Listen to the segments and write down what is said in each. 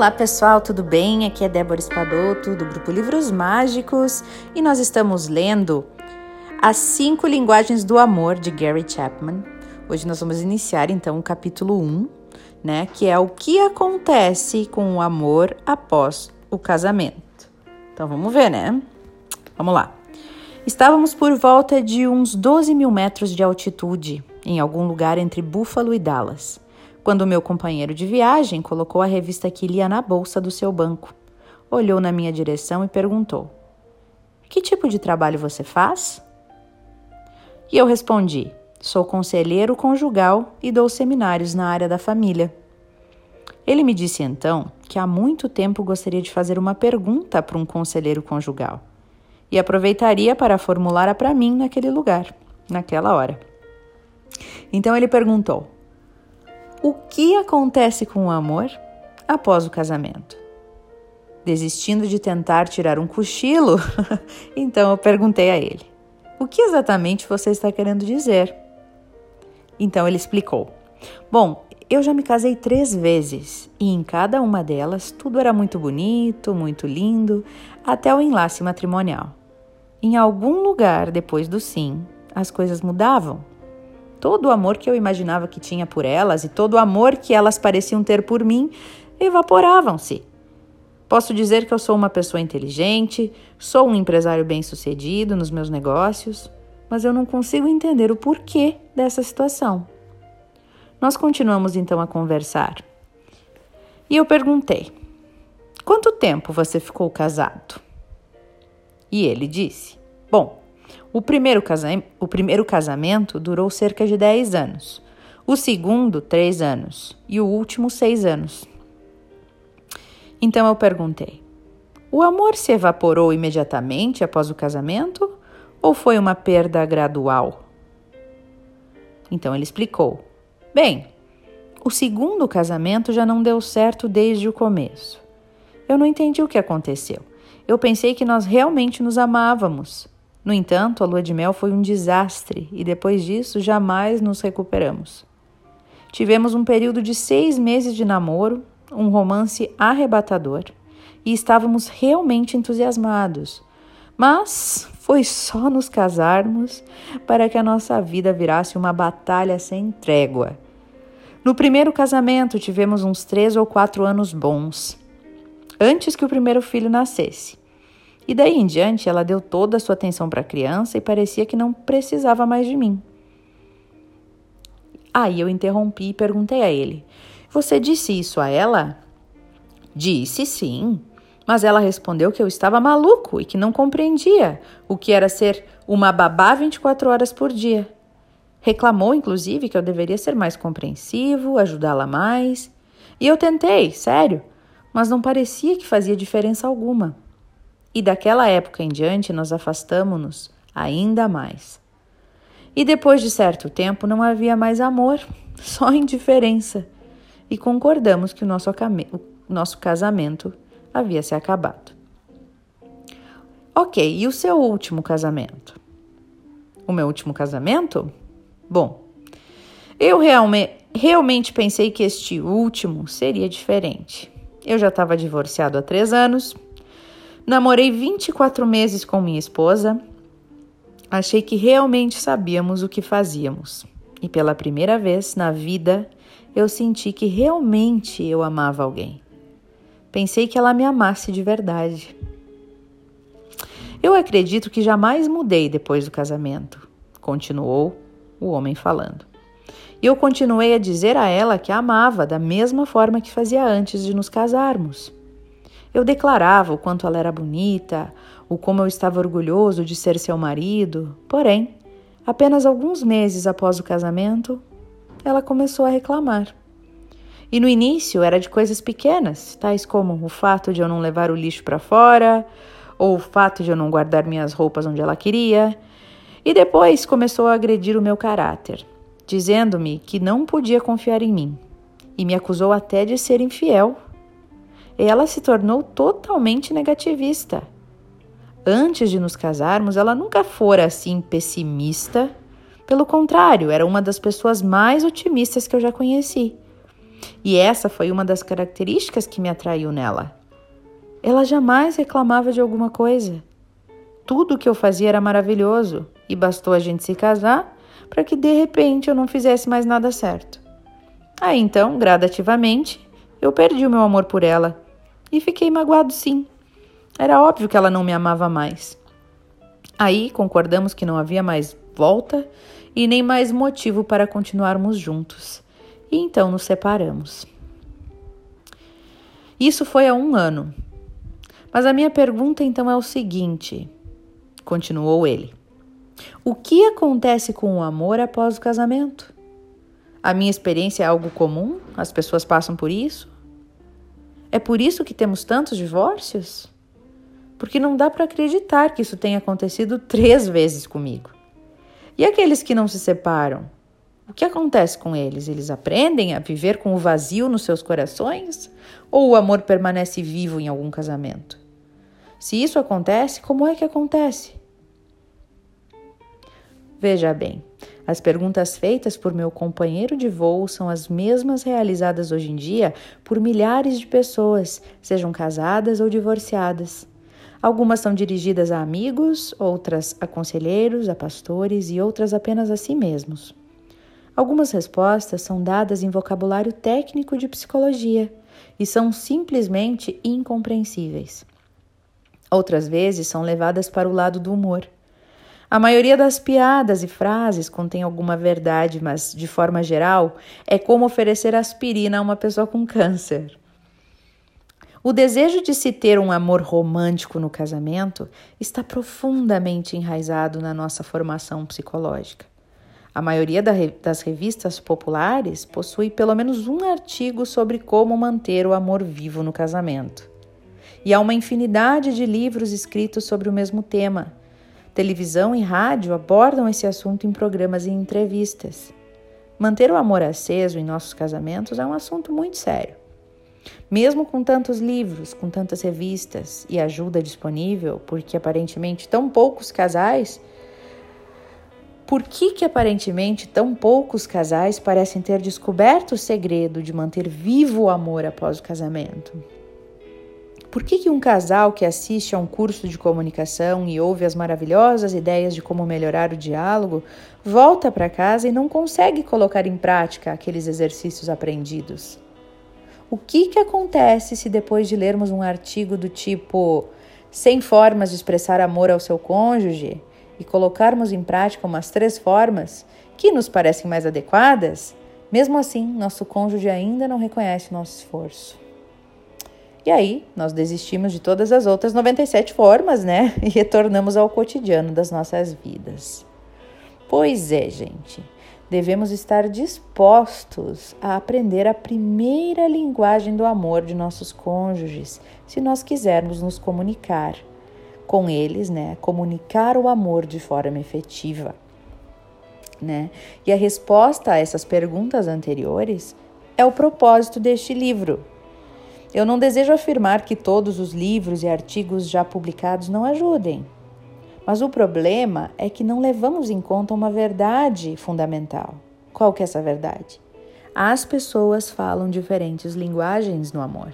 Olá pessoal, tudo bem? Aqui é Débora Espadoto do grupo Livros Mágicos e nós estamos lendo As Cinco Linguagens do Amor de Gary Chapman. Hoje nós vamos iniciar então o capítulo 1, né, que é o que acontece com o amor após o casamento. Então vamos ver, né? Vamos lá. Estávamos por volta de uns 12 mil metros de altitude, em algum lugar entre Buffalo e Dallas quando meu companheiro de viagem colocou a revista que lia na bolsa do seu banco. Olhou na minha direção e perguntou: Que tipo de trabalho você faz? E eu respondi: Sou conselheiro conjugal e dou seminários na área da família. Ele me disse então que há muito tempo gostaria de fazer uma pergunta para um conselheiro conjugal e aproveitaria para formulá-la para mim naquele lugar, naquela hora. Então ele perguntou: o que acontece com o amor após o casamento? Desistindo de tentar tirar um cochilo, então eu perguntei a ele: O que exatamente você está querendo dizer? Então ele explicou: Bom, eu já me casei três vezes e em cada uma delas tudo era muito bonito, muito lindo, até o enlace matrimonial. Em algum lugar depois do sim, as coisas mudavam Todo o amor que eu imaginava que tinha por elas e todo o amor que elas pareciam ter por mim evaporavam-se. Posso dizer que eu sou uma pessoa inteligente, sou um empresário bem-sucedido nos meus negócios, mas eu não consigo entender o porquê dessa situação. Nós continuamos então a conversar. E eu perguntei: Quanto tempo você ficou casado? E ele disse: Bom, o primeiro, o primeiro casamento durou cerca de 10 anos, o segundo, 3 anos e o último, 6 anos. Então eu perguntei: o amor se evaporou imediatamente após o casamento ou foi uma perda gradual? Então ele explicou: Bem, o segundo casamento já não deu certo desde o começo. Eu não entendi o que aconteceu. Eu pensei que nós realmente nos amávamos. No entanto, a lua de mel foi um desastre e depois disso jamais nos recuperamos. Tivemos um período de seis meses de namoro, um romance arrebatador e estávamos realmente entusiasmados. Mas foi só nos casarmos para que a nossa vida virasse uma batalha sem trégua. No primeiro casamento tivemos uns três ou quatro anos bons, antes que o primeiro filho nascesse. E daí em diante ela deu toda a sua atenção para a criança e parecia que não precisava mais de mim. Aí eu interrompi e perguntei a ele: Você disse isso a ela? Disse sim, mas ela respondeu que eu estava maluco e que não compreendia o que era ser uma babá 24 horas por dia. Reclamou, inclusive, que eu deveria ser mais compreensivo, ajudá-la mais. E eu tentei, sério, mas não parecia que fazia diferença alguma. E daquela época em diante nós afastamo-nos ainda mais. E depois de certo tempo não havia mais amor, só indiferença. E concordamos que o nosso, o nosso casamento havia se acabado. Ok, e o seu último casamento? O meu último casamento? Bom, eu realme realmente pensei que este último seria diferente. Eu já estava divorciado há três anos Namorei 24 meses com minha esposa. Achei que realmente sabíamos o que fazíamos. E pela primeira vez na vida, eu senti que realmente eu amava alguém. Pensei que ela me amasse de verdade. Eu acredito que jamais mudei depois do casamento, continuou o homem falando. E eu continuei a dizer a ela que a amava da mesma forma que fazia antes de nos casarmos. Eu declarava o quanto ela era bonita, o como eu estava orgulhoso de ser seu marido, porém, apenas alguns meses após o casamento, ela começou a reclamar. E no início era de coisas pequenas, tais como o fato de eu não levar o lixo para fora, ou o fato de eu não guardar minhas roupas onde ela queria. E depois começou a agredir o meu caráter, dizendo-me que não podia confiar em mim, e me acusou até de ser infiel ela se tornou totalmente negativista. Antes de nos casarmos, ela nunca fora assim pessimista. Pelo contrário, era uma das pessoas mais otimistas que eu já conheci. E essa foi uma das características que me atraiu nela. Ela jamais reclamava de alguma coisa. Tudo que eu fazia era maravilhoso e bastou a gente se casar para que de repente eu não fizesse mais nada certo. Aí então, gradativamente, eu perdi o meu amor por ela e fiquei magoado sim. Era óbvio que ela não me amava mais. Aí concordamos que não havia mais volta e nem mais motivo para continuarmos juntos. E então nos separamos. Isso foi há um ano. Mas a minha pergunta então é o seguinte: continuou ele. O que acontece com o amor após o casamento? A minha experiência é algo comum? As pessoas passam por isso? É por isso que temos tantos divórcios? Porque não dá para acreditar que isso tenha acontecido três vezes comigo. E aqueles que não se separam? O que acontece com eles? Eles aprendem a viver com o vazio nos seus corações? Ou o amor permanece vivo em algum casamento? Se isso acontece, como é que acontece? Veja bem, as perguntas feitas por meu companheiro de voo são as mesmas realizadas hoje em dia por milhares de pessoas, sejam casadas ou divorciadas. Algumas são dirigidas a amigos, outras a conselheiros, a pastores e outras apenas a si mesmos. Algumas respostas são dadas em vocabulário técnico de psicologia e são simplesmente incompreensíveis. Outras vezes são levadas para o lado do humor. A maioria das piadas e frases contém alguma verdade, mas, de forma geral, é como oferecer aspirina a uma pessoa com câncer. O desejo de se ter um amor romântico no casamento está profundamente enraizado na nossa formação psicológica. A maioria das revistas populares possui pelo menos um artigo sobre como manter o amor vivo no casamento. E há uma infinidade de livros escritos sobre o mesmo tema. Televisão e rádio abordam esse assunto em programas e entrevistas. Manter o amor aceso em nossos casamentos é um assunto muito sério. Mesmo com tantos livros, com tantas revistas e ajuda disponível, porque aparentemente tão poucos casais. Por que, que aparentemente tão poucos casais parecem ter descoberto o segredo de manter vivo o amor após o casamento? Por que, que um casal que assiste a um curso de comunicação e ouve as maravilhosas ideias de como melhorar o diálogo volta para casa e não consegue colocar em prática aqueles exercícios aprendidos? O que, que acontece se depois de lermos um artigo do tipo 100 formas de expressar amor ao seu cônjuge e colocarmos em prática umas três formas que nos parecem mais adequadas, mesmo assim nosso cônjuge ainda não reconhece nosso esforço? E aí, nós desistimos de todas as outras 97 formas, né? E retornamos ao cotidiano das nossas vidas. Pois é, gente devemos estar dispostos a aprender a primeira linguagem do amor de nossos cônjuges, se nós quisermos nos comunicar com eles, né? Comunicar o amor de forma efetiva, né? E a resposta a essas perguntas anteriores é o propósito deste livro. Eu não desejo afirmar que todos os livros e artigos já publicados não ajudem. Mas o problema é que não levamos em conta uma verdade fundamental. Qual que é essa verdade? As pessoas falam diferentes linguagens no amor.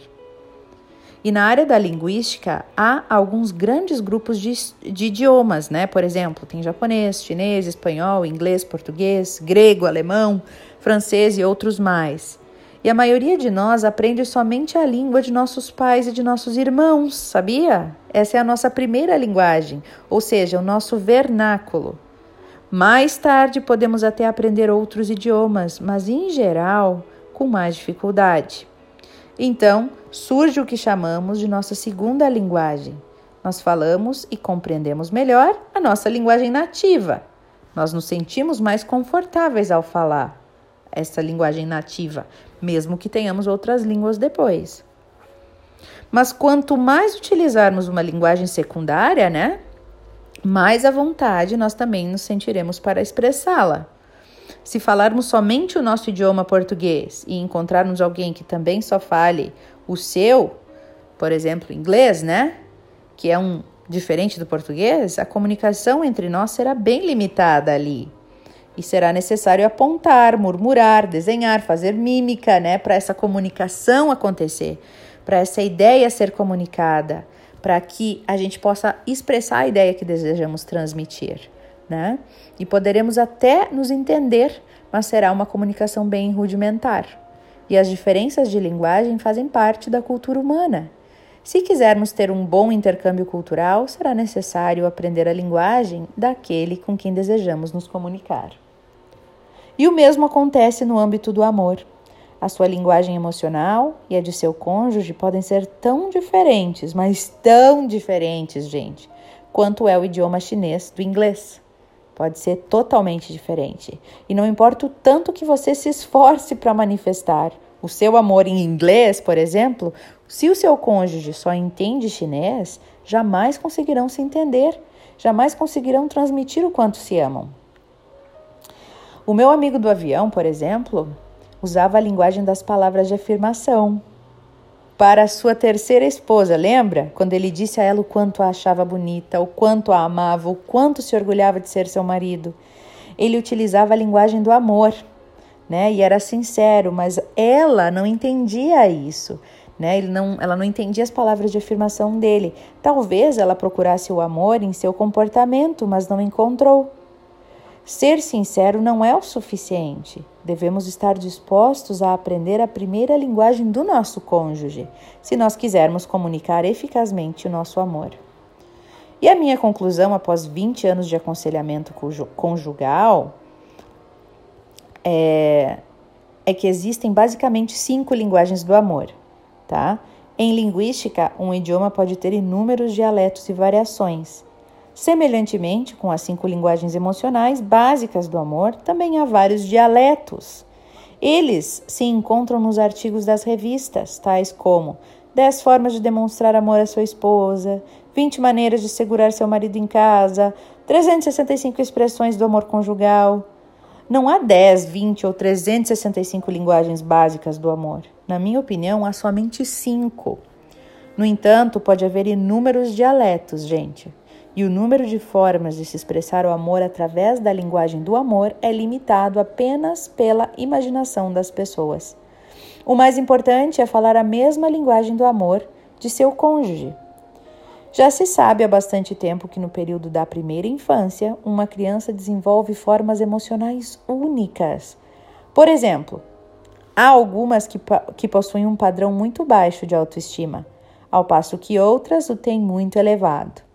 E na área da linguística, há alguns grandes grupos de, de, idiomas, né? Por exemplo, tem japonês, chinês, espanhol, inglês, português, grego, alemão, francês e outros mais. E a maioria de nós aprende somente a língua de nossos pais e de nossos irmãos, sabia? Essa é a nossa primeira linguagem, ou seja, o nosso vernáculo. Mais tarde podemos até aprender outros idiomas, mas em geral com mais dificuldade. Então, surge o que chamamos de nossa segunda linguagem. Nós falamos e compreendemos melhor a nossa linguagem nativa. Nós nos sentimos mais confortáveis ao falar essa linguagem nativa, mesmo que tenhamos outras línguas depois. Mas quanto mais utilizarmos uma linguagem secundária, né, mais à vontade nós também nos sentiremos para expressá-la. Se falarmos somente o nosso idioma português e encontrarmos alguém que também só fale o seu, por exemplo, inglês, né, que é um diferente do português, a comunicação entre nós será bem limitada ali. E será necessário apontar, murmurar, desenhar, fazer mímica, né, para essa comunicação acontecer, para essa ideia ser comunicada, para que a gente possa expressar a ideia que desejamos transmitir, né? E poderemos até nos entender, mas será uma comunicação bem rudimentar. E as diferenças de linguagem fazem parte da cultura humana. Se quisermos ter um bom intercâmbio cultural, será necessário aprender a linguagem daquele com quem desejamos nos comunicar. E o mesmo acontece no âmbito do amor. A sua linguagem emocional e a de seu cônjuge podem ser tão diferentes, mas tão diferentes, gente, quanto é o idioma chinês do inglês. Pode ser totalmente diferente. E não importa o tanto que você se esforce para manifestar o seu amor em inglês, por exemplo, se o seu cônjuge só entende chinês, jamais conseguirão se entender, jamais conseguirão transmitir o quanto se amam. O meu amigo do avião, por exemplo, usava a linguagem das palavras de afirmação. Para sua terceira esposa, lembra? Quando ele disse a ela o quanto a achava bonita, o quanto a amava, o quanto se orgulhava de ser seu marido. Ele utilizava a linguagem do amor, né? E era sincero, mas ela não entendia isso. Né? Ele não, ela não entendia as palavras de afirmação dele. Talvez ela procurasse o amor em seu comportamento, mas não encontrou. Ser sincero não é o suficiente. Devemos estar dispostos a aprender a primeira linguagem do nosso cônjuge, se nós quisermos comunicar eficazmente o nosso amor. E a minha conclusão após 20 anos de aconselhamento conjugal é, é que existem basicamente cinco linguagens do amor, tá? Em linguística, um idioma pode ter inúmeros dialetos e variações. Semelhantemente com as cinco linguagens emocionais básicas do amor, também há vários dialetos. Eles se encontram nos artigos das revistas, tais como 10 formas de demonstrar amor à sua esposa, 20 maneiras de segurar seu marido em casa, 365 expressões do amor conjugal. Não há 10, 20 ou 365 linguagens básicas do amor. Na minha opinião, há somente cinco. No entanto, pode haver inúmeros dialetos, gente e o número de formas de se expressar o amor através da linguagem do amor é limitado apenas pela imaginação das pessoas. O mais importante é falar a mesma linguagem do amor de seu cônjuge. Já se sabe há bastante tempo que no período da primeira infância, uma criança desenvolve formas emocionais únicas. Por exemplo, há algumas que, que possuem um padrão muito baixo de autoestima, ao passo que outras o têm muito elevado.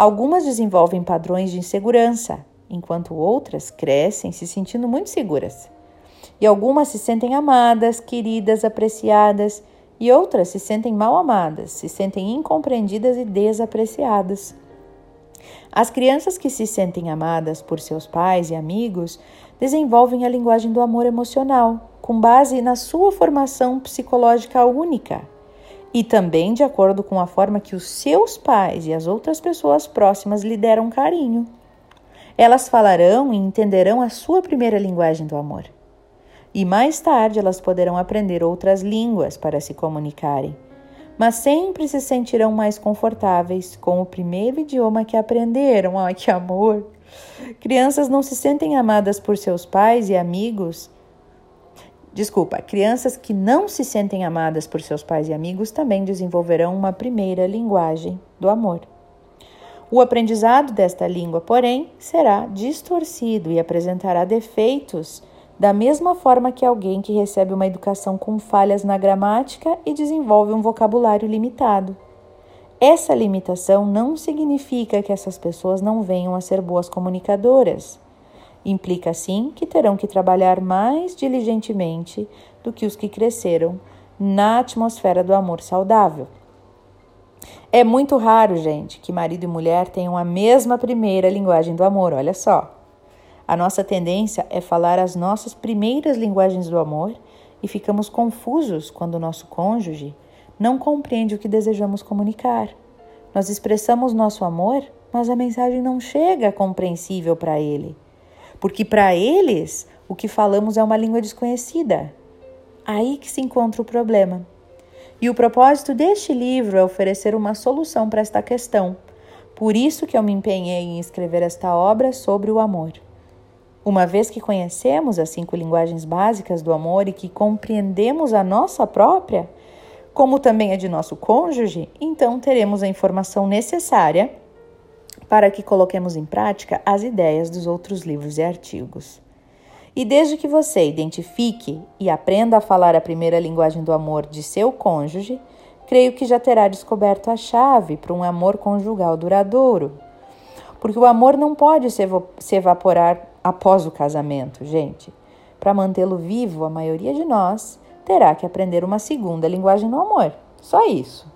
Algumas desenvolvem padrões de insegurança, enquanto outras crescem se sentindo muito seguras. E algumas se sentem amadas, queridas, apreciadas, e outras se sentem mal amadas, se sentem incompreendidas e desapreciadas. As crianças que se sentem amadas por seus pais e amigos desenvolvem a linguagem do amor emocional, com base na sua formação psicológica única e também de acordo com a forma que os seus pais e as outras pessoas próximas lhe deram carinho. Elas falarão e entenderão a sua primeira linguagem do amor. E mais tarde elas poderão aprender outras línguas para se comunicarem, mas sempre se sentirão mais confortáveis com o primeiro idioma que aprenderam. Ai, que amor! Crianças não se sentem amadas por seus pais e amigos Desculpa, crianças que não se sentem amadas por seus pais e amigos também desenvolverão uma primeira linguagem do amor. O aprendizado desta língua, porém, será distorcido e apresentará defeitos da mesma forma que alguém que recebe uma educação com falhas na gramática e desenvolve um vocabulário limitado. Essa limitação não significa que essas pessoas não venham a ser boas comunicadoras. Implica, sim, que terão que trabalhar mais diligentemente do que os que cresceram na atmosfera do amor saudável. É muito raro, gente, que marido e mulher tenham a mesma primeira linguagem do amor, olha só. A nossa tendência é falar as nossas primeiras linguagens do amor e ficamos confusos quando o nosso cônjuge não compreende o que desejamos comunicar. Nós expressamos nosso amor, mas a mensagem não chega compreensível para ele porque para eles o que falamos é uma língua desconhecida. Aí que se encontra o problema. E o propósito deste livro é oferecer uma solução para esta questão. Por isso que eu me empenhei em escrever esta obra sobre o amor. Uma vez que conhecemos as cinco linguagens básicas do amor e que compreendemos a nossa própria, como também a de nosso cônjuge, então teremos a informação necessária para que coloquemos em prática as ideias dos outros livros e artigos. E desde que você identifique e aprenda a falar a primeira linguagem do amor de seu cônjuge, creio que já terá descoberto a chave para um amor conjugal duradouro. Porque o amor não pode se evaporar após o casamento, gente. Para mantê-lo vivo, a maioria de nós terá que aprender uma segunda linguagem do amor. Só isso.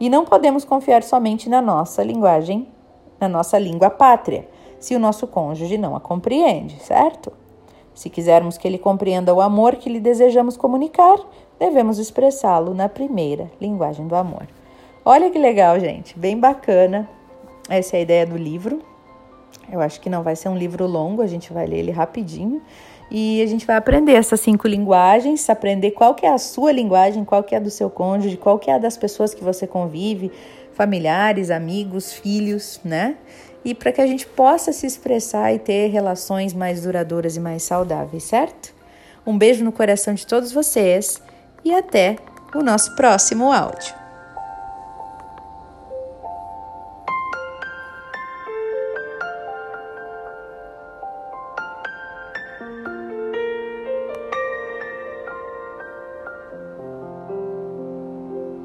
E não podemos confiar somente na nossa linguagem, na nossa língua pátria, se o nosso cônjuge não a compreende, certo? Se quisermos que ele compreenda o amor que lhe desejamos comunicar, devemos expressá-lo na primeira linguagem do amor. Olha que legal, gente, bem bacana. Essa é a ideia do livro. Eu acho que não vai ser um livro longo, a gente vai ler ele rapidinho e a gente vai aprender essas cinco linguagens, aprender qual que é a sua linguagem, qual que é a do seu cônjuge, qual que é a das pessoas que você convive, familiares, amigos, filhos, né? e para que a gente possa se expressar e ter relações mais duradouras e mais saudáveis, certo? Um beijo no coração de todos vocês e até o nosso próximo áudio.